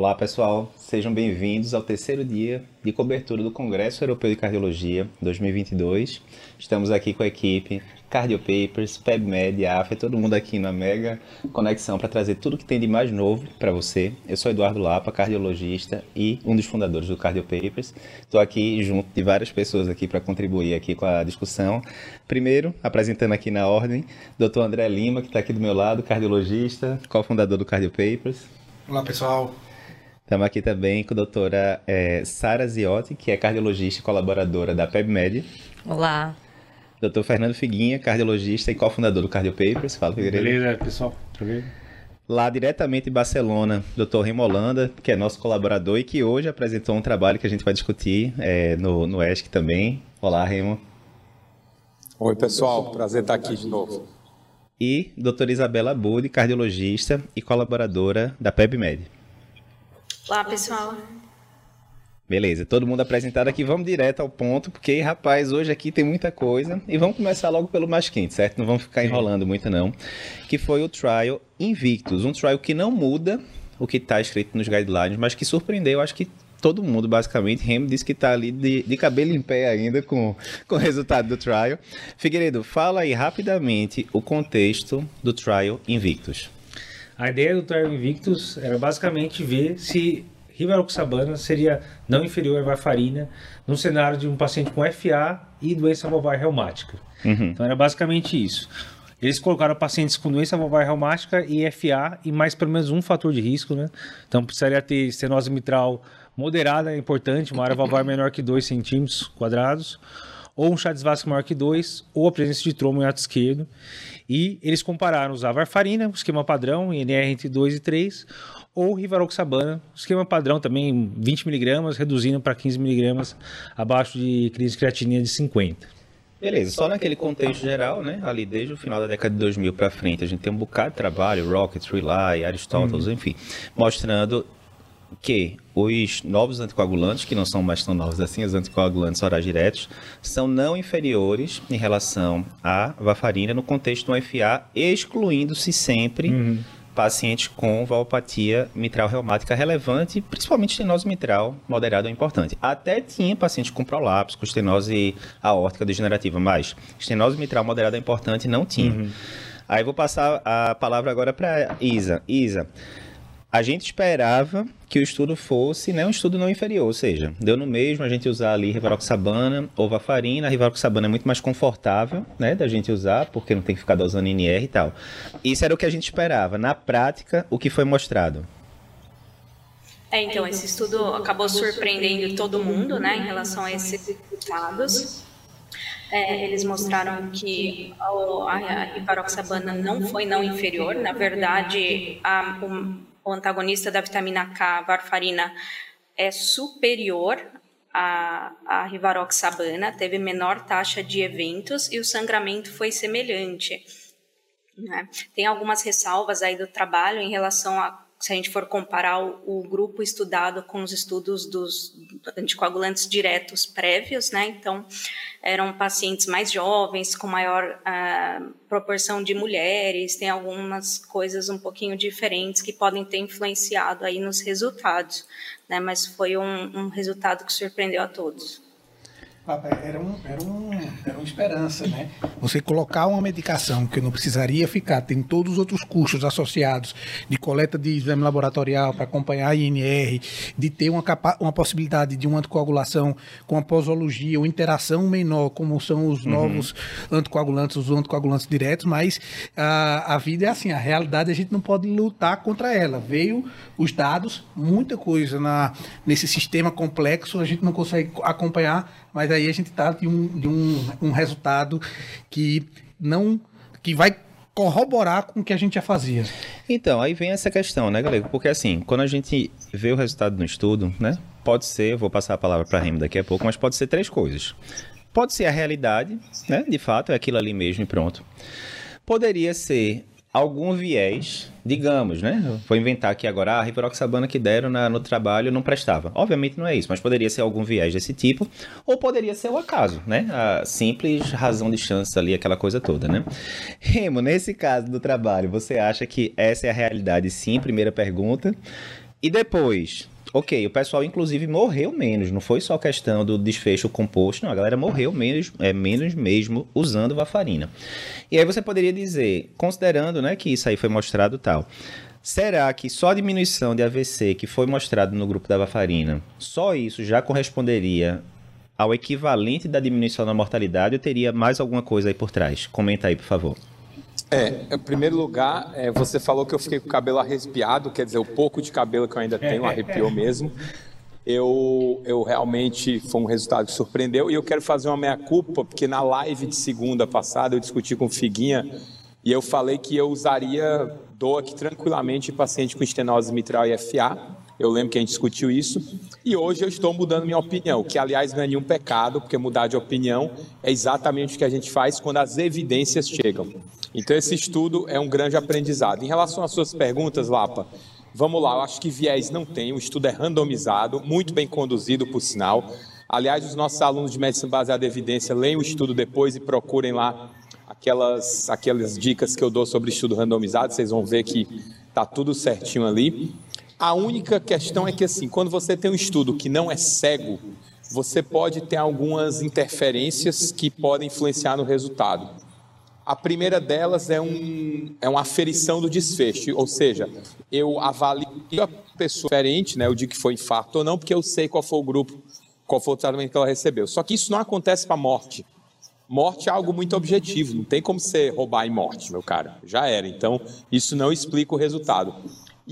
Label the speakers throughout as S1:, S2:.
S1: Olá, pessoal. Sejam bem-vindos ao terceiro dia de cobertura do Congresso Europeu de Cardiologia 2022. Estamos aqui com a equipe Cardiopapers, PebMed, AFA, todo mundo aqui na mega conexão para trazer tudo que tem de mais novo para você. Eu sou Eduardo Lapa, cardiologista e um dos fundadores do Cardiopapers. Estou aqui junto de várias pessoas aqui para contribuir aqui com a discussão. Primeiro, apresentando aqui na ordem, Dr. André Lima, que está aqui do meu lado, cardiologista, cofundador do Cardiopapers.
S2: Olá, pessoal.
S1: Estamos aqui também com a doutora é, Sara Ziotti, que é cardiologista e colaboradora da PebMed.
S3: Olá.
S1: Dr. Fernando Figuinha, cardiologista e cofundador do Cardiopapers. Fala,
S2: Figueiredo. Beleza, pessoal.
S1: Lá diretamente em Barcelona, Dr. Remo Holanda, que é nosso colaborador e que hoje apresentou um trabalho que a gente vai discutir é, no, no ESC também. Olá, Remo.
S4: Oi, pessoal. Prazer estar aqui de novo.
S1: E doutora Isabela Budi, cardiologista e colaboradora da PebMed.
S5: Olá, pessoal.
S1: Beleza, todo mundo apresentado aqui, vamos direto ao ponto, porque, rapaz, hoje aqui tem muita coisa. E vamos começar logo pelo mais quente, certo? Não vamos ficar enrolando muito, não. Que foi o trial Invictus, um trial que não muda o que está escrito nos guidelines, mas que surpreendeu, acho que todo mundo, basicamente. Remo disse que está ali de, de, cabelo em pé ainda com, com o resultado do trial. Figueiredo, fala aí rapidamente o contexto do trial Invictus.
S2: A ideia do trial Invictus era basicamente ver se rivaroxabana seria não inferior à varfarina no cenário de um paciente com FA e doença valvar reumática. Uhum. Então era basicamente isso. Eles colocaram pacientes com doença valvar reumática e FA e mais pelo menos um fator de risco, né? Então precisaria ter estenose mitral moderada, é importante, uma área valvar menor que 2 centímetros quadrados, ou um Chagas vasco maior que 2, ou a presença de trombo em ato esquerdo. E eles compararam usar varfarina, esquema padrão, INR entre 2 e 3, ou rivaroxabana, esquema padrão também 20mg, reduzindo para 15mg abaixo de crise de creatinina de 50.
S1: Beleza, só naquele contexto geral, né? Ali desde o final da década de 2000 para frente, a gente tem um bocado de trabalho, Rocket, Rely, Aristotle, uhum. enfim, mostrando que os novos anticoagulantes, que não são mais tão novos assim, os anticoagulantes orais diretos, são não inferiores em relação à varfarina no contexto do FA, excluindo-se sempre uhum pacientes com valvopatia mitral reumática relevante, principalmente estenose mitral moderada ou importante. Até tinha pacientes com prolapso, com estenose aórtica degenerativa, mas estenose mitral moderada ou importante não tinha. Uhum. Aí vou passar a palavra agora para Isa. Isa, a gente esperava que o estudo fosse né, um estudo não inferior, ou seja, deu no mesmo a gente usar ali rivaroxabana ou varfarina. A rivaroxabana é muito mais confortável né, da gente usar, porque não tem que ficar dosando NR e tal. Isso era o que a gente esperava. Na prática, o que foi mostrado?
S5: É, então, esse estudo acabou surpreendendo todo mundo né, em relação a esses resultados. É, eles mostraram que a, rivaroxabana não foi não inferior, na verdade, a, o antagonista da vitamina K, varfarina, é superior à, à rivaroxabana, teve menor taxa de eventos e o sangramento foi semelhante. Né? Tem algumas ressalvas aí do trabalho em relação a se a gente for comparar o, o, grupo estudado com os estudos dos anticoagulantes diretos prévios, né? Então, eram pacientes mais jovens, com maior uh, proporção de mulheres, tem algumas coisas um pouquinho diferentes que podem ter influenciado aí nos resultados, né? Mas foi um, um resultado que surpreendeu a todos
S6: era, um, era, um, era uma esperança, né? Você colocar uma medicação que não precisaria ficar, tem todos os outros custos associados de coleta de exame laboratorial para acompanhar a INR, de ter uma, capa uma possibilidade de uma anticoagulação com a posologia, ou interação menor, como são os uhum. novos anticoagulantes, os anticoagulantes diretos, mas a, a vida é assim, a realidade a gente não pode lutar contra ela. Veio os dados, muita coisa na, nesse sistema complexo, a gente não consegue acompanhar mas aí a gente está de, um, de um, um resultado que não que vai corroborar com o que a gente já fazia.
S1: Então, aí vem essa questão, né, galera? Porque assim, quando a gente vê o resultado no estudo, né? Pode ser, vou passar a palavra para a Remy daqui a pouco, mas pode ser três coisas. Pode ser a realidade, né? De fato, é aquilo ali mesmo e pronto. Poderia ser algum viés, digamos, né? Vou inventar aqui agora, a rivaroxabana que deram na, no trabalho não prestava. Obviamente não é isso, mas poderia ser algum viés desse tipo, ou poderia ser o acaso, né? A simples razão de chance ali, aquela coisa toda, né? Remo, nesse caso do trabalho, você acha que essa é a realidade sim? Primeira pergunta. E depois, ok, o pessoal inclusive morreu menos, não foi só questão do desfecho composto, não, a galera morreu menos, é, menos mesmo usando varfarina. E aí você poderia dizer, considerando né, que isso aí foi mostrado tal, será que só a diminuição de AVC que foi mostrado no grupo da varfarina, só isso já corresponderia ao equivalente da diminuição da mortalidade ou teria mais alguma coisa aí por trás? Comenta aí, por favor.
S4: É, em primeiro lugar, é, você falou que eu fiquei com o cabelo arrepiado, quer dizer, o pouco de cabelo que eu ainda tenho arrepiou mesmo. Eu, eu realmente foi um resultado que surpreendeu e eu quero fazer uma meia-culpa, porque na live de segunda passada eu discuti com o Figuinha e eu falei que eu usaria DOAC tranquilamente em paciente com estenose mitral e FA. Eu lembro que a gente discutiu isso. E hoje eu estou mudando minha opinião, que aliás não é nenhum pecado, porque mudar de opinião é exatamente o que a gente faz quando as evidências chegam. Então, esse estudo é um grande aprendizado. Em relação às suas perguntas, Lapa, vamos lá, eu acho que viés não tem, o estudo é randomizado, muito bem conduzido, por sinal. Aliás, os nossos alunos de medicina baseada em evidência leem o estudo depois e procurem lá aquelas, aquelas dicas que eu dou sobre estudo randomizado, vocês vão ver que está tudo certinho ali. A única questão é que, assim, quando você tem um estudo que não é cego, você pode ter algumas interferências que podem influenciar no resultado. A primeira delas é, um, é uma aferição do desfecho, ou seja, eu avalio a pessoa diferente, né, eu digo que foi infarto ou não, porque eu sei qual foi o grupo, qual foi o tratamento que ela recebeu. Só que isso não acontece para morte. Morte é algo muito objetivo, não tem como você roubar em morte, meu cara. Já era. Então, isso não explica o resultado.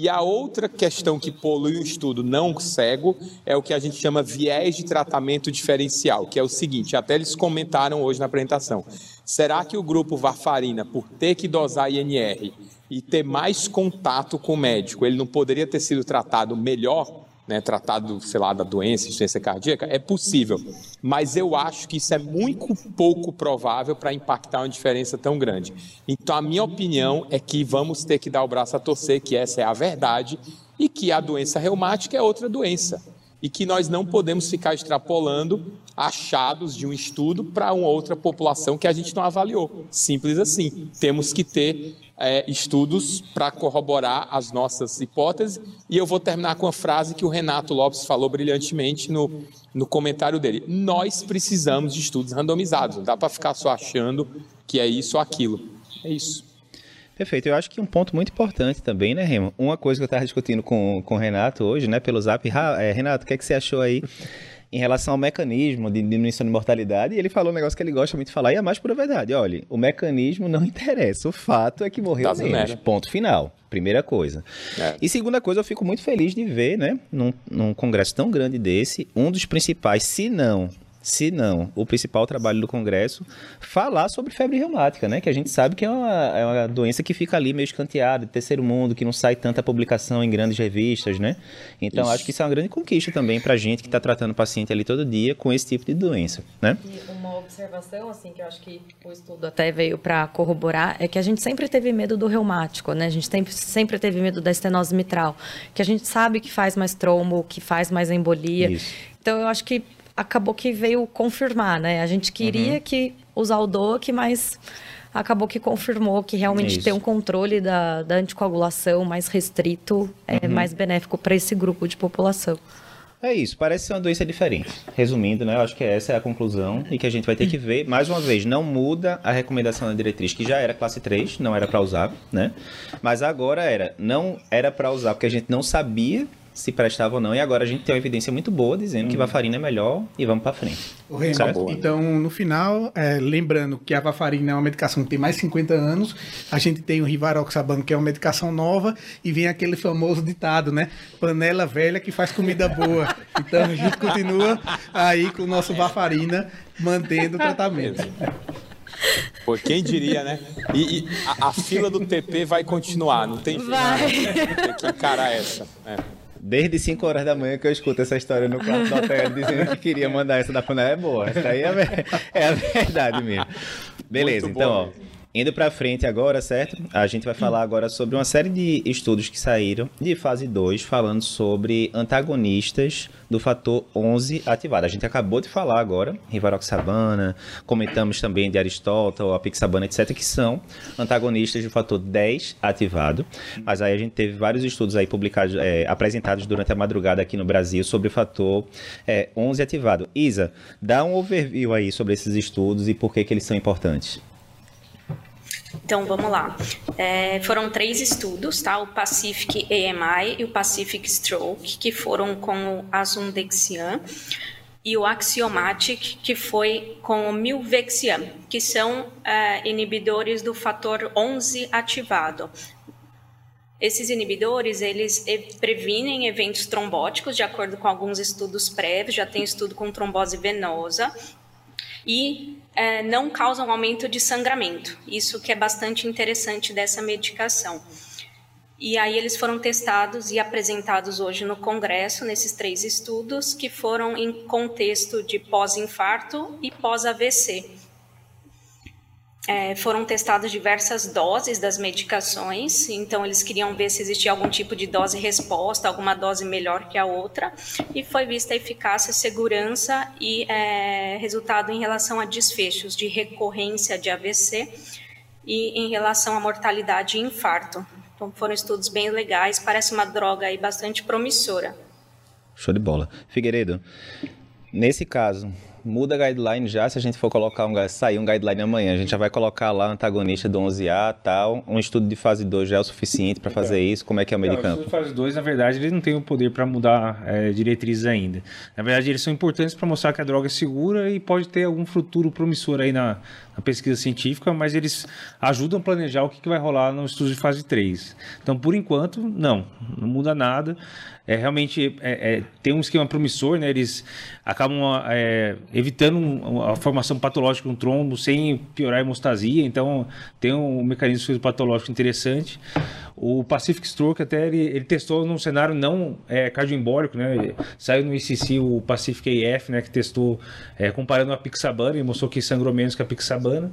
S4: E a outra questão que polui o estudo não cego é o que a gente chama viés de tratamento diferencial, que é o seguinte, até eles comentaram hoje na apresentação. Será que o grupo varfarina, por ter que dosar INR e ter mais contato com o médico, ele não poderia ter sido tratado melhor né, tratado, sei lá, da doença, insuficiência cardíaca, é possível. Mas eu acho que isso é muito pouco provável para impactar uma diferença tão grande. Então, a minha opinião é que vamos ter que dar o braço a torcer, que essa é a verdade, e que a doença reumática é outra doença. E que nós não podemos ficar extrapolando achados de um estudo para uma outra população que a gente não avaliou. Simples assim. Temos que ter é, estudos para corroborar as nossas hipóteses. E eu vou terminar com a frase que o Renato Lopes falou brilhantemente no, no comentário dele. Nós precisamos de estudos randomizados, não dá para ficar só achando que é isso ou aquilo. É isso.
S1: Perfeito. Eu acho que um ponto muito importante também, né, Remo? Uma coisa que eu estava discutindo com, com o Renato hoje, né, pelo zap. É, Renato, o que, é que você achou aí em relação ao mecanismo de diminuição de mortalidade, e ele falou um negócio que ele gosta muito de falar, e é mais pura verdade. Olha, o mecanismo não interessa, o fato é que morreu Doesn't menos. Matter. Ponto final. Primeira coisa. É. E segunda coisa, eu fico muito feliz de ver, né, num, num congresso tão grande desse, um dos principais, se não se não o principal trabalho do Congresso, falar sobre febre reumática, né? Que a gente sabe que é uma, é uma doença que fica ali meio escanteada, terceiro mundo, que não sai tanta publicação em grandes revistas, né? Então isso. acho que isso é uma grande conquista também para a gente que está tratando o paciente ali todo dia com esse tipo de doença, né?
S3: E uma observação, assim, que eu acho que o estudo até veio para corroborar, é que a gente sempre teve medo do reumático, né? A gente sempre, sempre teve medo da estenose mitral, que a gente sabe que faz mais trombo, que faz mais embolia. Isso. Então eu acho que acabou que veio confirmar, né? A gente queria uhum. que usar o DOAC, mas acabou que confirmou que realmente ter um controle da, da anticoagulação mais restrito é uhum. mais benéfico para esse grupo de população.
S1: É isso, parece ser uma doença diferente. Resumindo, né, eu acho que essa é a conclusão e que a gente vai ter que ver. Mais uma vez, não muda a recomendação da diretriz, que já era classe 3, não era para usar, né? Mas agora era, não era para usar porque a gente não sabia se prestava ou não. E agora a gente tem uma evidência muito boa dizendo hum. que varfarina é melhor e vamos para frente.
S6: O então, no final, é, lembrando que a varfarina é uma medicação que tem mais de 50 anos, a gente tem o rivaroxaban, que é uma medicação nova, e vem aquele famoso ditado, né? Panela velha que faz comida boa. Então, a gente continua aí com o nosso varfarina, mantendo o tratamento.
S4: Pô, quem diria, né? E, e a, a, fila do TP vai continuar, não tem fim. Vai. Que encarar essa. É.
S1: Desde 5 horas da manhã que eu escuto essa história no quarto do hotel dizendo que queria mandar essa da panela. É boa, essa aí é, é a verdade mesmo. Beleza, então, ó. Indo para frente agora, certo? A gente vai falar agora sobre uma série de estudos que saíram de fase 2, falando sobre antagonistas do fator 11 ativado. A gente acabou de falar agora, rivaroxabana, comentamos também de Aristóteles, apixabana, etc, que são antagonistas do fator 10 ativado. Mas aí a gente teve vários estudos aí publicados, é, apresentados durante a madrugada aqui no Brasil sobre o fator é, 11 ativado. Isa, dá um overview aí sobre esses estudos e por que, que eles são importantes.
S5: Então vamos lá. É, foram três estudos, tá? O Pacific AMI e o Pacific Stroke, que foram com o Asundexian, e o Axiomatic, que foi com o Milvexian, que são é, inibidores do fator 11 ativado. Esses inibidores, eles previnem eventos trombóticos, de acordo com alguns estudos prévios, já tem estudo com trombose venosa, e é, não causam aumento de sangramento. Isso que é bastante interessante dessa medicação. E aí eles foram testados e apresentados hoje no Congresso, nesses três estudos, que foram em contexto de pós-infarto e pós-AVC é, foram testadas diversas doses das medicações, então eles queriam ver se existia algum tipo de dose-resposta, alguma dose melhor que a outra, e foi vista a eficácia, segurança e é, resultado em relação a desfechos de recorrência de AVC e em relação à mortalidade e infarto. Então foram estudos bem legais, parece uma droga aí bastante promissora.
S1: Show de bola. Figueiredo, nesse caso, muda a guideline já, se a gente for colocar um, sair um guideline amanhã, a gente já vai colocar lá antagonista do 11A, tal, um estudo de fase 2 já é o suficiente para fazer isso, como é que é o meio de campo? O estudo
S2: de fase 2, na verdade, ele não tem o poder para mudar é, diretrizes ainda. Na verdade, eles são importantes para mostrar que a droga é segura e pode ter algum futuro promissor aí na, na pesquisa científica, mas eles ajudam a planejar o que, que vai rolar no estudo de fase 3. Então, por enquanto, não, não muda nada é, realmente é, é, tem um esquema promissor, né? Eles acabam é, evitando a formação patológica de um trombo sem piorar a hemostasia, então tem um mecanismo patológico interessante. O Pacific Stroke até ele, ele testou num cenário não é, cardioembólico, né? Saiu no ICC o Pacific AF, né? Que testou é, comparando a pixabana e mostrou que sangrou menos que a pixabana.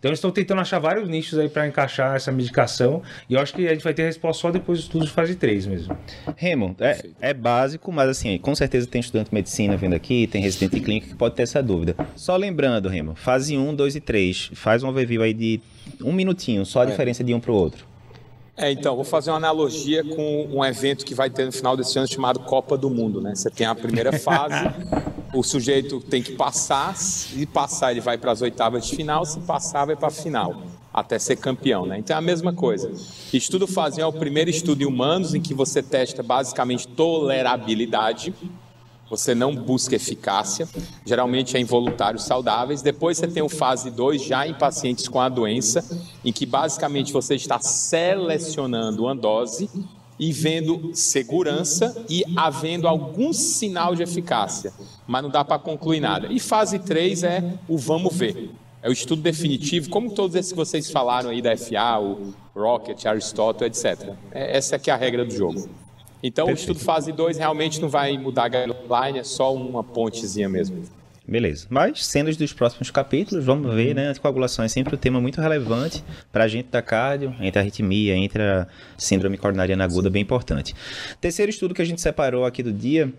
S2: Então eles estão tentando achar vários nichos aí para encaixar essa medicação e eu acho que a gente vai ter a resposta só depois dos estudos de fase 3 mesmo.
S1: Remo, é, é básico, mas assim, com certeza tem estudante de medicina vindo aqui, tem residente de clínica que pode ter essa dúvida. Só lembrando, Remo, fase 1, 2 e 3, faz um overview aí de um minutinho, só a é. diferença de um para o outro.
S4: É, então, vou fazer uma analogia com um evento que vai ter no final desse ano chamado Copa do Mundo, né? Você tem a primeira fase, o sujeito tem que passar, se passar ele vai para as oitavas de final, se passar vai para a final, até ser campeão, né? Então é a mesma coisa. Estudo fase é o primeiro estudo em humanos em que você testa basicamente tolerabilidade, você não busca eficácia, geralmente é em voluntários saudáveis. Depois você tem o fase 2 já em pacientes com a doença, em que basicamente você está selecionando uma dose e vendo segurança e havendo algum sinal de eficácia, mas não dá para concluir nada. E fase 3 é o vamos ver. É o estudo definitivo, como todos esses que vocês falaram aí da FA, o Rocket, Aristóteles, etc. É, essa aqui é a regra do jogo. Então, Perfeito. o estudo fase 2 realmente não vai mudar a guideline, é só uma pontezinha mesmo.
S1: Beleza. Mas, cenas dos próximos capítulos, vamos ver, né? Anticoagulação é sempre um tema muito relevante para a gente da cardio, entre a arritmia, entre a síndrome coronariana aguda, bem importante. Terceiro estudo que a gente separou aqui do dia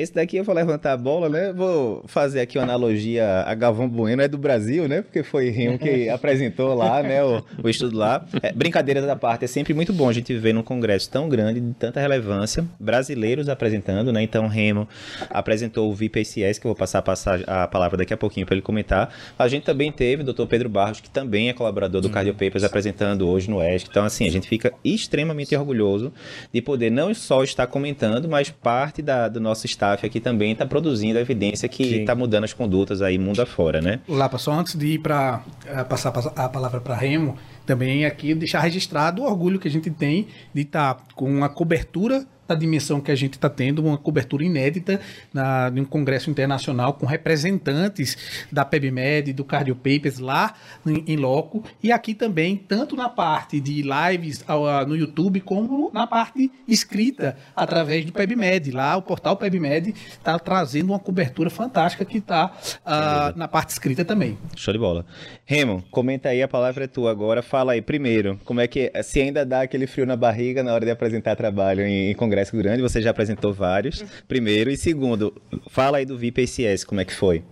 S1: esse daqui eu vou levantar a bola, né? Vou fazer aqui uma analogia a Galvão Bueno, é do Brasil, né? Porque foi Rimo que apresentou lá, né? O, o estudo lá. É, brincadeira da parte, é sempre muito bom a gente ver num congresso tão grande, de tanta relevância, brasileiros apresentando, né? Então, Remo apresentou o VPCS, que eu vou passar a, passar a palavra daqui a pouquinho para ele comentar. A gente também teve o Dr. Pedro Barros, que também é colaborador do Cardio Papers, apresentando hoje no ESC. Então, assim, a gente fica extremamente orgulhoso de poder não só estar comentando, mas parte da, do nosso estado staff aqui também está produzindo evidência que está mudando as condutas aí mundo afora, né?
S6: Lapa, só antes de ir para uh, passar a palavra para Remo, também aqui deixar registrado o orgulho que a gente tem de estar tá com uma cobertura da dimensão que a gente está tendo, uma cobertura inédita na, em um congresso internacional com representantes da PebMed, do Cardio Papers lá em, em loco, e aqui também, tanto na parte de lives ao, no YouTube, como na parte escrita através do PebMed. Lá o portal PebMed está trazendo uma cobertura fantástica que está uh, na parte escrita também.
S1: Show de bola. Remo, comenta aí, a palavra é tua agora. Fala aí, primeiro, como é que, se ainda dá aquele frio na barriga na hora de apresentar trabalho em, em congresso grande, você já apresentou vários, primeiro. E segundo, fala aí do VIP ACS, como é que foi?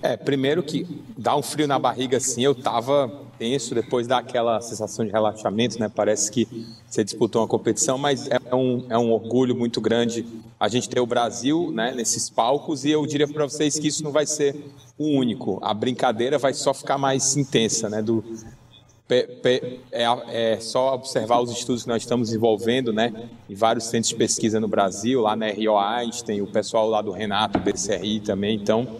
S4: É, primeiro que dá um frio na barriga assim, eu tava tenso, depois dá aquela sensação de relaxamento, né? Parece que você disputou uma competição, mas é um, é um orgulho muito grande a gente ter o Brasil né, nesses palcos e eu diria para vocês que isso não vai ser o único. A brincadeira vai só ficar mais intensa, né? Do, é, é, só observar os estudos que nós estamos desenvolvendo, né, em vários centros de pesquisa no Brasil, lá na RO Einstein, o pessoal lá do Renato, BCRI também, então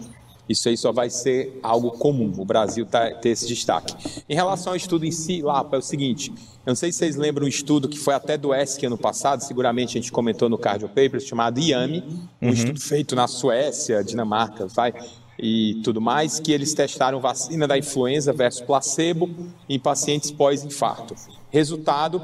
S4: isso aí só vai ser algo comum, o Brasil tá, ter esse destaque. Em relação ao estudo em si, lá é o seguinte, eu não sei se vocês lembram um estudo que foi até do ESC ano passado, seguramente a gente comentou no Cardio Papers, chamado IAMI, um uhum. estudo feito na Suécia, Dinamarca, vai, e tudo mais, que eles testaram vacina da influenza versus placebo em pacientes pós-infarto. Resultado,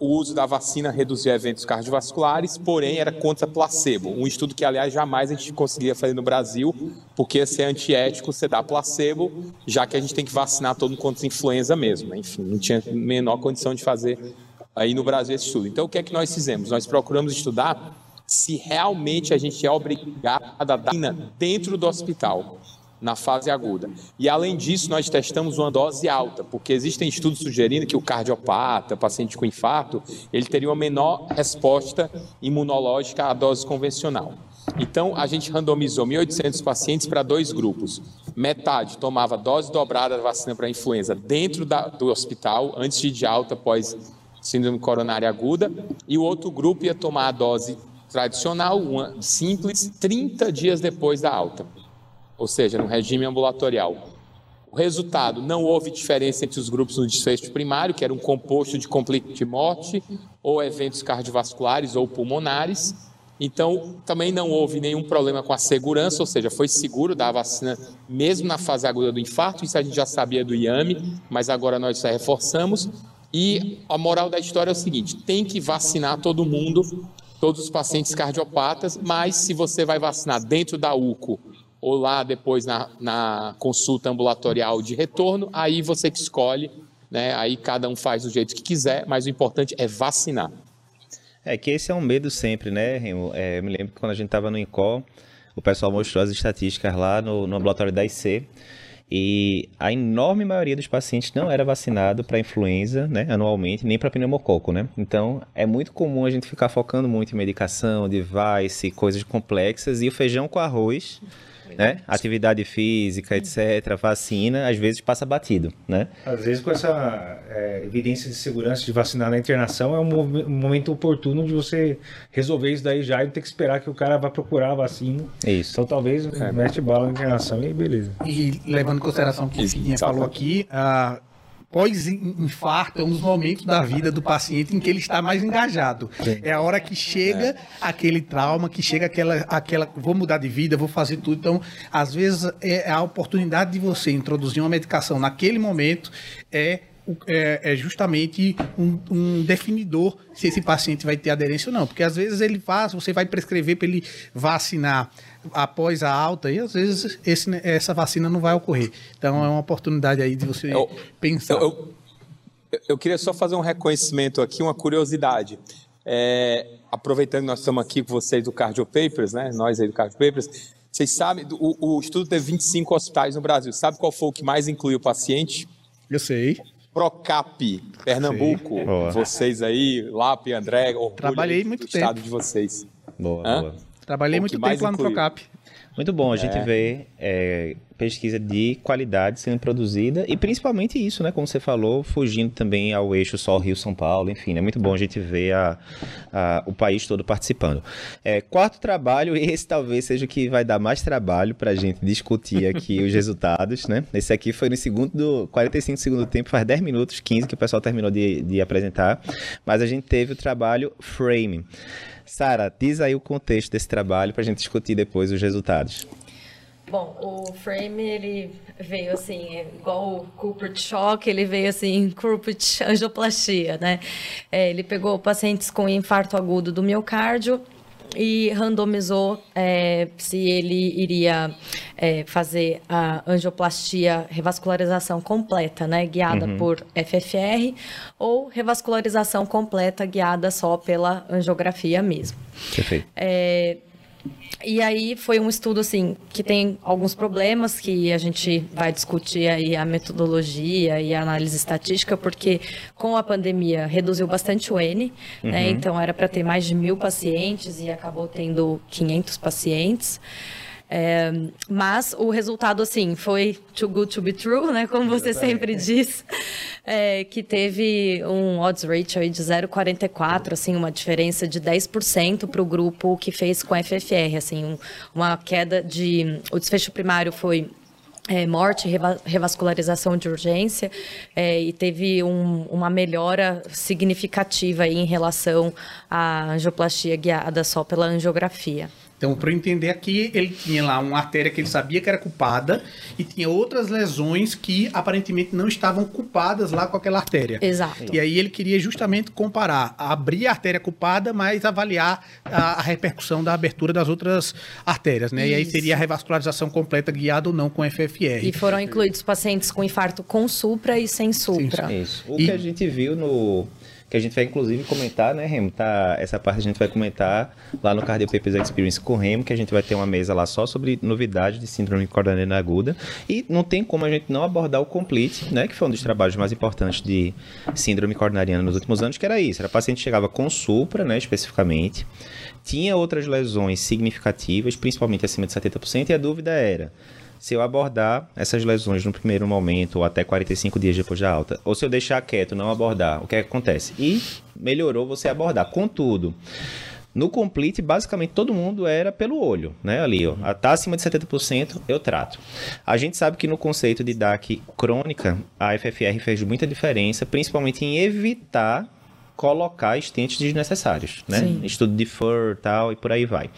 S4: o uso da vacina reduzia eventos cardiovasculares, porém era contra placebo. Um estudo que, aliás, jamais a gente conseguia fazer no Brasil, porque ia ser antiético você dar placebo, já que a gente tem que vacinar todo mundo contra influenza mesmo. Enfim, não tinha menor condição de fazer aí no Brasil esse estudo. Então, o que é que nós fizemos? Nós procuramos estudar se realmente a gente é obrigado a dar dentro do hospital, na fase aguda. E além disso, nós testamos uma dose alta, porque existem estudos sugerindo que o cardiopata, paciente com infarto, ele teria uma menor resposta imunológica à dose convencional. Então, a gente randomizou 1.800 pacientes para dois grupos. Metade tomava dose dobrada da vacina para influenza dentro da, do hospital, antes de ir de alta após síndrome coronária aguda, e o outro grupo ia tomar a dose tradicional, uma simples, 30 dias depois da alta, ou seja, no regime ambulatorial. O resultado, não houve diferença entre os grupos no desfecho primário, que era um composto de conflito de morte, ou eventos cardiovasculares ou pulmonares. Então, também não houve nenhum problema com a segurança, ou seja, foi seguro dar a vacina mesmo na fase aguda do infarto, isso a gente já sabia do IAME, mas agora nós reforçamos. E a moral da história é o seguinte: tem que vacinar todo mundo todos os pacientes cardiopatas, mas se você vai vacinar dentro da UCO ou lá depois na, na consulta ambulatorial de retorno, aí você que escolhe, né? aí cada um faz do jeito que quiser, mas o importante é vacinar.
S1: É que esse é um medo sempre, né, Remo? É, eu me lembro que quando a gente estava no INCOL, o pessoal mostrou as estatísticas lá no, no ambulatório da IC, e a enorme maioria dos pacientes não era vacinado para influenza, né, anualmente, nem para pneumococo, né? Então, é muito comum a gente ficar focando muito em medicação, device, coisas complexas e o feijão com arroz né? Atividade física, etc., vacina, às vezes passa batido, né?
S2: Às vezes com essa é, evidência de segurança de vacinar na internação é um, um, momento oportuno de você resolver isso daí já e não ter que esperar que o cara vá procurar a vacina.
S1: Isso.
S2: Então talvez é. mete bala na internação e beleza.
S6: E levando em consideração o que o falou aqui, a pós-infarto é um dos momentos da vida do paciente em que ele está mais engajado. Sim. É a hora que chega é. aquele trauma, que chega aquela, aquela, vou mudar de vida, vou fazer tudo. Então, às vezes, é a oportunidade de você introduzir uma medicação naquele momento é é, é, justamente um, um, definidor se esse paciente vai ter aderência ou não. Porque às vezes ele faz, você vai prescrever para ele vacinar após a alta e às vezes esse, essa vacina não vai ocorrer. Então é uma oportunidade aí de você eu, pensar.
S4: Eu, eu, eu, queria só fazer um reconhecimento aqui, uma curiosidade. É, aproveitando que nós estamos aqui com vocês do Cardio Papers, né? Nós aí do Cardio Papers, vocês sabem, o, o estudo teve 25 hospitais no Brasil. Sabe qual foi o que mais incluiu o paciente?
S6: Eu sei.
S4: Procap, Pernambuco. Vocês aí, Lap, André, orgulho
S6: Trabalhei muito
S4: do
S6: tempo.
S4: estado de vocês.
S1: Boa, Hã? boa.
S6: Trabalhei muito tempo lá no Procap.
S1: Muito bom a gente é. ver é, pesquisa de qualidade sendo produzida e principalmente isso, né? Como você falou, fugindo também ao eixo só Rio-São Paulo, enfim, é muito bom a gente ver a, a, o país todo participando. É, quarto trabalho, esse talvez seja o que vai dar mais trabalho para a gente discutir aqui os resultados, né? Esse aqui foi no segundo, 45 segundo tempo, faz 10 minutos, 15 que o pessoal terminou de, de apresentar, mas a gente teve o trabalho Frame. Sara, diz aí o contexto desse trabalho para a gente discutir depois os resultados.
S3: Bom, o frame ele veio assim, é igual o Cooper Shock, ele veio assim, Cooper angioplastia, né? É, ele pegou pacientes com infarto agudo do miocárdio e randomizou é, se ele iria é, fazer a angioplastia revascularização completa, né, guiada uhum. por FFR, ou revascularização completa guiada só pela angiografia mesmo.
S1: Perfeito.
S3: É, e aí foi um estudo assim que tem alguns problemas que a gente vai discutir aí a metodologia e a análise estatística, porque com a pandemia reduziu bastante o N, né? uhum. né? Então era para ter mais de mil pacientes e acabou tendo 500 pacientes. É, mas o resultado, assim, foi too good to be true, né? Como você sempre diz, é, que teve um odds ratio de 0,44, assim, uma diferença de 10% para o grupo que fez com FFR, assim, um, uma queda de... O desfecho primário foi é, morte, revascularização de urgência, é, e teve um, uma melhora significativa em relação à angioplastia guiada só pela angiografia.
S6: Então, para eu entender aqui, ele tinha lá uma artéria que ele sabia que era culpada e tinha outras lesões que aparentemente não estavam culpadas lá com aquela artéria.
S3: Exato.
S6: E aí ele queria justamente comparar, abrir a artéria culpada, mas avaliar a, a repercussão da abertura das outras artérias, né? Isso. E aí seria a revascularização completa guiada ou não com FFR.
S3: E foram incluídos pacientes com infarto com supra e sem supra.
S1: Sim, isso. O e... que a gente viu no que a gente vai inclusive comentar, né, Remo? Tá, essa parte a gente vai comentar lá no Cardio Papers Experience com o Remo, que a gente vai ter uma mesa lá só sobre novidades de síndrome coronariana aguda. E não tem como a gente não abordar o Complete, né, que foi um dos trabalhos mais importantes de síndrome coronariana nos últimos anos, que era isso. Era paciente que chegava com supra, né, especificamente, tinha outras lesões significativas, principalmente acima de 70%, e a dúvida era se eu abordar essas lesões no primeiro momento ou até 45 dias depois da alta, ou se eu deixar quieto, não abordar, o que, é que acontece? E melhorou você abordar. Contudo, no complete, basicamente todo mundo era pelo olho, né? Ali, ó. Tá acima de 70%, eu trato. A gente sabe que no conceito de DAC crônica, a FFR fez muita diferença, principalmente em evitar colocar estentes desnecessários, né? Sim. Estudo de FUR tal e por aí vai.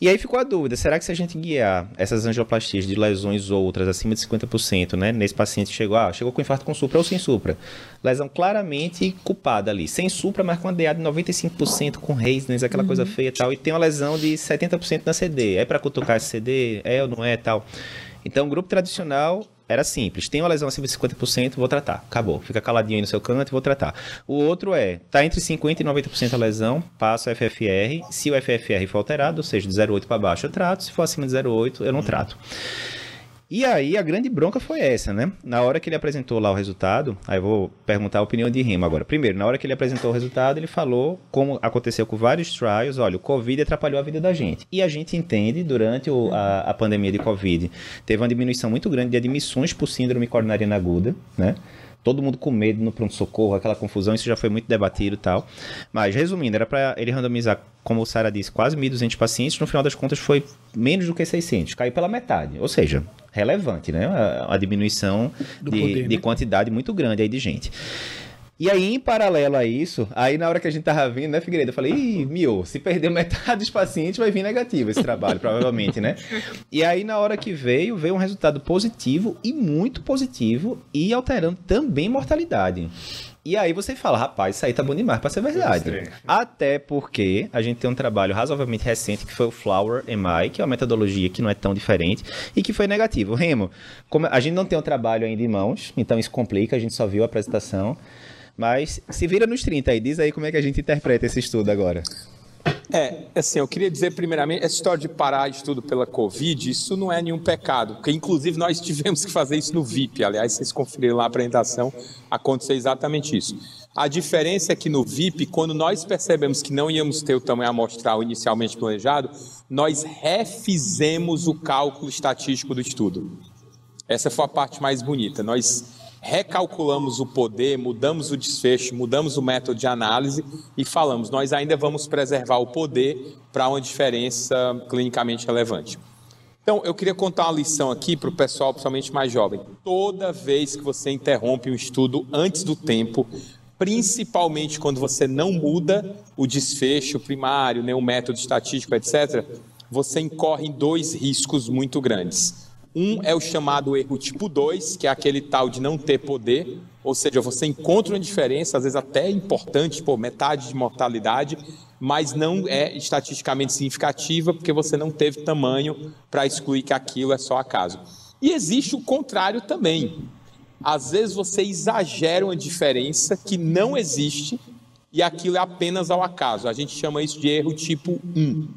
S1: E aí ficou a dúvida, será que se a gente guiar essas angioplastias de lesões outras acima de 50%, né? Nesse paciente chegou, ah, chegou com infarto com supra ou sem supra. Lesão claramente culpada ali. Sem supra, mas com a DA de 95% com Reisness, aquela uhum. coisa feia e tal. E tem uma lesão de 70% na CD. É para cutucar esse CD? É ou não é tal? Então, grupo tradicional era simples. Tem uma lesão acima de 50%, vou tratar. Acabou. Fica caladinho aí no seu canto e vou tratar. O outro é, tá entre 50% e 90% a lesão, passo o FFR. Se o FFR for alterado, ou seja, de 0,8 para baixo, eu trato. Se for acima de 0,8, eu não trato. E aí a grande bronca foi essa, né? Na hora que ele apresentou lá o resultado, aí eu vou perguntar a opinião de Rima agora. Primeiro, na hora que ele apresentou o resultado, ele falou como aconteceu com vários trials, olha, o Covid atrapalhou a vida da gente. E a gente entende, durante o, a, a pandemia de Covid, teve uma diminuição muito grande de admissões por síndrome coronariana aguda, né? Todo mundo com medo no pronto-socorro, aquela confusão, isso já foi muito debatido e tal. Mas, resumindo, era para ele randomizar, como o Sara disse, quase 1.200 pacientes, no final das contas foi menos do que 600, caiu pela metade. Ou seja, relevante, né? A, a diminuição de, poder, de né? quantidade muito grande aí de gente. E aí, em paralelo a isso, aí na hora que a gente tava vindo, né, Figueiredo, eu falei, ih, mio, se perder metade dos pacientes, vai vir negativo esse trabalho, provavelmente, né? E aí, na hora que veio, veio um resultado positivo e muito positivo e alterando também mortalidade. E aí você fala, rapaz, isso aí tá bom demais pra ser verdade. Até porque a gente tem um trabalho razoavelmente recente que foi o Flower MI, que é uma metodologia que não é tão diferente e que foi negativo. Remo, como a gente não tem um trabalho ainda em mãos, então isso complica, a gente só viu a apresentação. Mas se vira nos 30 aí, diz aí como é que a gente interpreta esse estudo agora.
S4: É, assim, eu queria dizer primeiramente, essa história de parar estudo pela Covid, isso não é nenhum pecado, porque inclusive nós tivemos que fazer isso no VIP, aliás, vocês conferiram lá a apresentação, aconteceu exatamente isso. A diferença é que no VIP, quando nós percebemos que não íamos ter o tamanho amostral inicialmente planejado, nós refizemos o cálculo estatístico do estudo. Essa foi a parte mais bonita. Nós recalculamos o poder, mudamos o desfecho, mudamos o método de análise e falamos, nós ainda vamos preservar o poder para uma diferença clinicamente relevante. Então, eu queria contar uma lição aqui para o pessoal, principalmente mais jovem. Toda vez que você interrompe um estudo antes do tempo, principalmente quando você não muda o desfecho primário, né, o método estatístico, etc., você incorre em dois riscos muito grandes. Um é o chamado erro tipo 2, que é aquele tal de não ter poder, ou seja, você encontra uma diferença, às vezes até importante, por metade de mortalidade, mas não é estatisticamente significativa porque você não teve tamanho para excluir que aquilo é só acaso. E existe o contrário também. Às vezes você exagera uma diferença que não existe e aquilo é apenas ao acaso. A gente chama isso de erro tipo 1.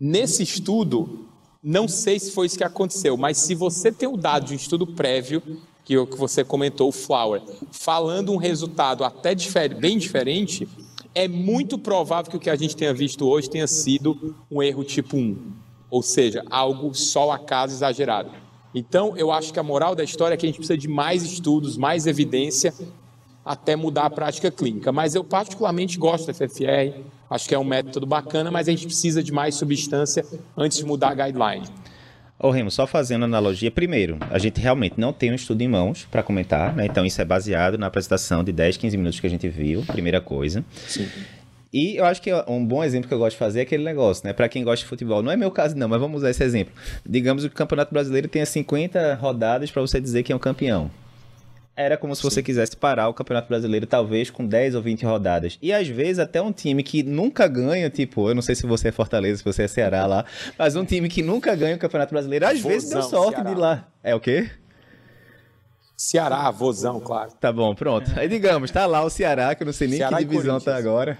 S4: Nesse estudo, não sei se foi isso que aconteceu, mas se você tem o dado de um estudo prévio, que o que você comentou, o Flower, falando um resultado até bem diferente, é muito provável que o que a gente tenha visto hoje tenha sido um erro tipo 1, ou seja, algo só acaso exagerado. Então, eu acho que a moral da história é que a gente precisa de mais estudos, mais evidência, até mudar a prática clínica. Mas eu particularmente gosto da FFR, acho que é um método bacana, mas a gente precisa de mais substância antes de mudar a guideline.
S1: Ô Remo, só fazendo analogia, primeiro, a gente realmente não tem um estudo em mãos para comentar, né? Então isso é baseado na apresentação de 10, 15 minutos que a gente viu, primeira coisa. Sim. E eu acho que um bom exemplo que eu gosto de fazer é aquele negócio, né? Para quem gosta de futebol. Não é meu caso, não, mas vamos usar esse exemplo. Digamos que o Campeonato Brasileiro tenha 50 rodadas para você dizer que é um campeão. Era como se Sim. você quisesse parar o Campeonato Brasileiro, talvez com 10 ou 20 rodadas. E às vezes até um time que nunca ganha, tipo, eu não sei se você é Fortaleza, se você é Ceará lá, mas um time que nunca ganha o Campeonato Brasileiro, às Fusão, vezes deu sorte Ceará. de ir lá. É o quê?
S4: Ceará, vozão, claro.
S1: Tá bom, pronto. Aí digamos, tá lá o Ceará, que eu não sei nem Ceará que divisão tá agora.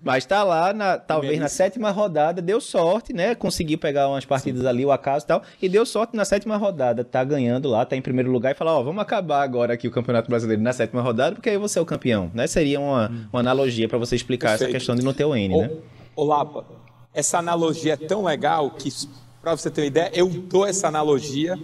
S1: Mas tá lá, na, talvez na sétima rodada, deu sorte, né? Conseguiu pegar umas partidas Sim. ali, o acaso e tal. E deu sorte na sétima rodada, tá ganhando lá, tá em primeiro lugar e falar, ó, vamos acabar agora aqui o Campeonato Brasileiro na sétima rodada, porque aí você é o campeão, né? Seria uma, uma analogia para você explicar Perfeito. essa questão de não ter o N, né?
S4: Ô Lapa, essa analogia é tão legal que, para você ter uma ideia, eu dou essa analogia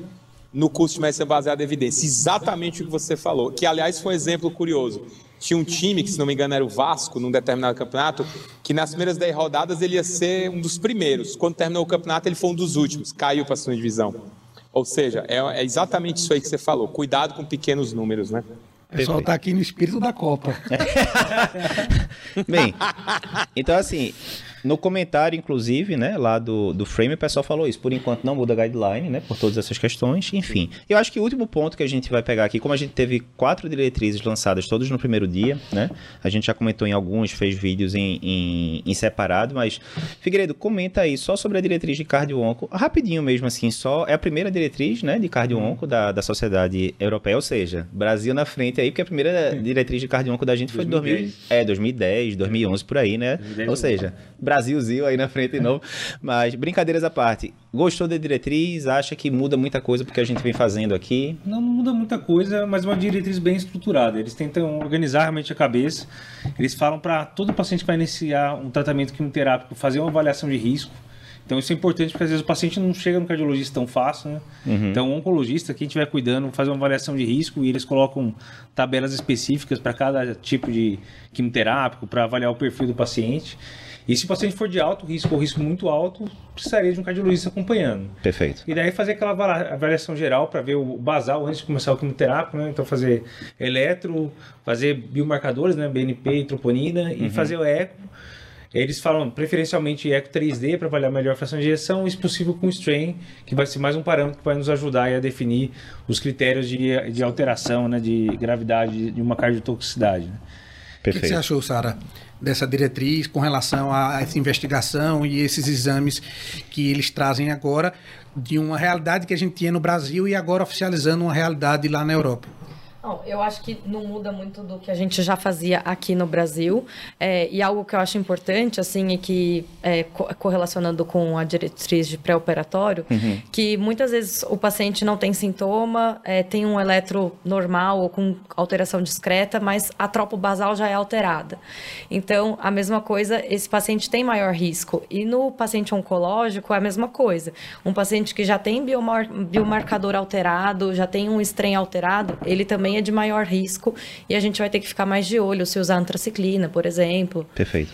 S4: no curso de medicina baseada em evidência. Exatamente o que você falou. Que, aliás, foi um exemplo curioso. Tinha um time, que se não me engano era o Vasco, num determinado campeonato, que nas primeiras 10 rodadas ele ia ser um dos primeiros. Quando terminou o campeonato, ele foi um dos últimos, caiu para a segunda divisão. Ou seja, é, é, exatamente isso aí que você falou. Cuidado com pequenos números, né?
S6: O pessoal está aqui no espírito da Copa.
S1: Bem, então assim, no comentário, inclusive, né, lá do, do Frame, o pessoal falou isso. Por enquanto não muda a guideline, né, por todas essas questões. Enfim, eu acho que o último ponto que a gente vai pegar aqui, como a gente teve quatro diretrizes lançadas todos no primeiro dia, né, a gente já comentou em alguns, fez vídeos em, em, em separado, mas, Figueiredo, comenta aí só sobre a diretriz de cardio-onco, rapidinho mesmo assim, só é a primeira diretriz, né, de cardio-onco da, da Sociedade Europeia, ou seja, Brasil na frente aí, porque a primeira diretriz de cardio-onco da gente foi 2010. 2000, é, 2010, 2011, por aí, né, ou seja, Brasilzinho aí na frente de novo. Mas, brincadeiras à parte, gostou da diretriz? Acha que muda muita coisa porque a gente vem fazendo aqui?
S2: Não, não muda muita coisa, mas uma diretriz bem estruturada. Eles tentam organizar realmente a cabeça. Eles falam para todo paciente que vai iniciar um tratamento quimioterápico fazer uma avaliação de risco. Então isso é importante porque às vezes o paciente não chega no cardiologista tão fácil, né? Uhum. Então o oncologista, quem estiver cuidando, faz uma avaliação de risco e eles colocam tabelas específicas para cada tipo de quimioterápico para avaliar o perfil do paciente. E se o paciente for de alto risco ou risco muito alto, precisaria de um cardiologista acompanhando.
S1: Perfeito.
S2: E daí fazer aquela avaliação geral para ver o basal antes de começar o quimioterápico, né? Então fazer eletro, fazer biomarcadores, né? BNP e troponina e uhum. fazer o eco. Eles falam preferencialmente eco 3D para avaliar melhor a fração de ejeção, e se possível com strain, que vai ser mais um parâmetro que vai nos ajudar a definir os critérios de, de alteração, né, de gravidade de uma cardiotoxicidade. Né?
S6: O que, que, você achou, Sara, dessa diretriz com relação a essa investigação e esses exames que eles trazem agora de uma realidade que a gente tinha no Brasil e agora oficializando uma realidade lá na Europa?
S3: Não, eu acho que não muda muito do que a gente já fazia aqui no Brasil. É, e algo que eu acho importante, assim, e que é, correlacionando com a diretriz de pré-operatório, uhum. que muitas vezes o paciente não tem sintoma, é, tem um eletro normal ou com alteração discreta, mas a tropo basal já é alterada. Então, a mesma coisa, esse paciente tem maior risco. E no paciente oncológico é a mesma coisa. Um paciente que já tem biomar biomarcador alterado, já tem um strain alterado, ele também é de maior risco e a gente vai ter que ficar mais de olho se usar antraciclina, por exemplo.
S1: Perfeito.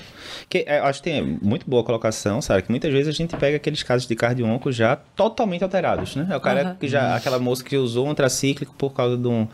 S1: Que, é, acho que tem muito boa colocação, sabe? Que muitas vezes a gente pega aqueles casos de cardio já totalmente alterados, né? É o cara uhum. que já, aquela moça que usou um tracíclico por causa de um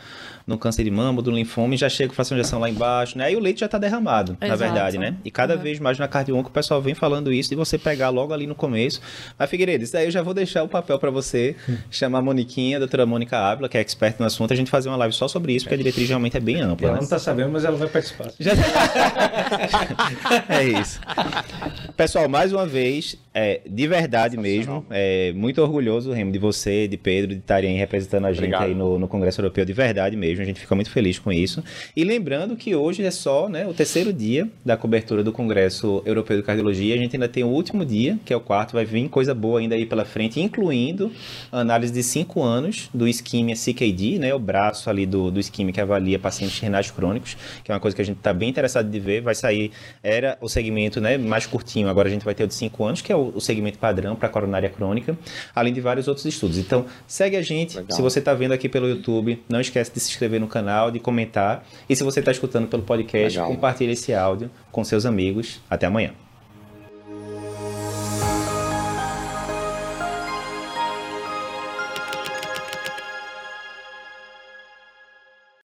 S1: no câncer de mama, do linfoma, e já chega com fração de injeção lá embaixo, né? E o leite já está derramado, Exato. na verdade, né? E cada uhum. vez mais na cardio o pessoal vem falando isso, de você pegar logo ali no começo. Mas, Figueiredo, isso daí eu já vou deixar o papel para você, chamar a Moniquinha, a doutora Mônica Ávila, que é expert no assunto, a gente fazer uma live só sobre isso, porque a diretriz realmente é bem ampla.
S2: Ela
S1: né?
S2: não está sabendo, mas ela vai participar. Já...
S1: é isso. Pessoal, mais uma vez, é, de verdade mesmo, é, muito orgulhoso, Remo, de você, de Pedro, de estarem representando a gente Obrigado. aí no, no Congresso Europeu, de verdade mesmo, a gente fica muito feliz com isso. E lembrando que hoje é só né, o terceiro dia da cobertura do Congresso Europeu de Cardiologia, a gente ainda tem o último dia, que é o quarto, vai vir coisa boa ainda aí pela frente, incluindo análise de cinco anos do Ischemia CKD, né, o braço ali do, do Ischemia que avalia pacientes renais crônicos, que é uma coisa que a gente está bem interessado de ver, vai sair, era o segmento né, mais curtinho, agora a gente vai ter o de cinco anos, que é o o, segmento padrão para coronária crônica, além de vários outros estudos. Então, segue a gente. Legal. Se você está vendo aqui pelo YouTube, não esquece de se inscrever no canal, de comentar. E se você está escutando pelo podcast, Legal. compartilhe esse áudio com seus amigos. Até amanhã.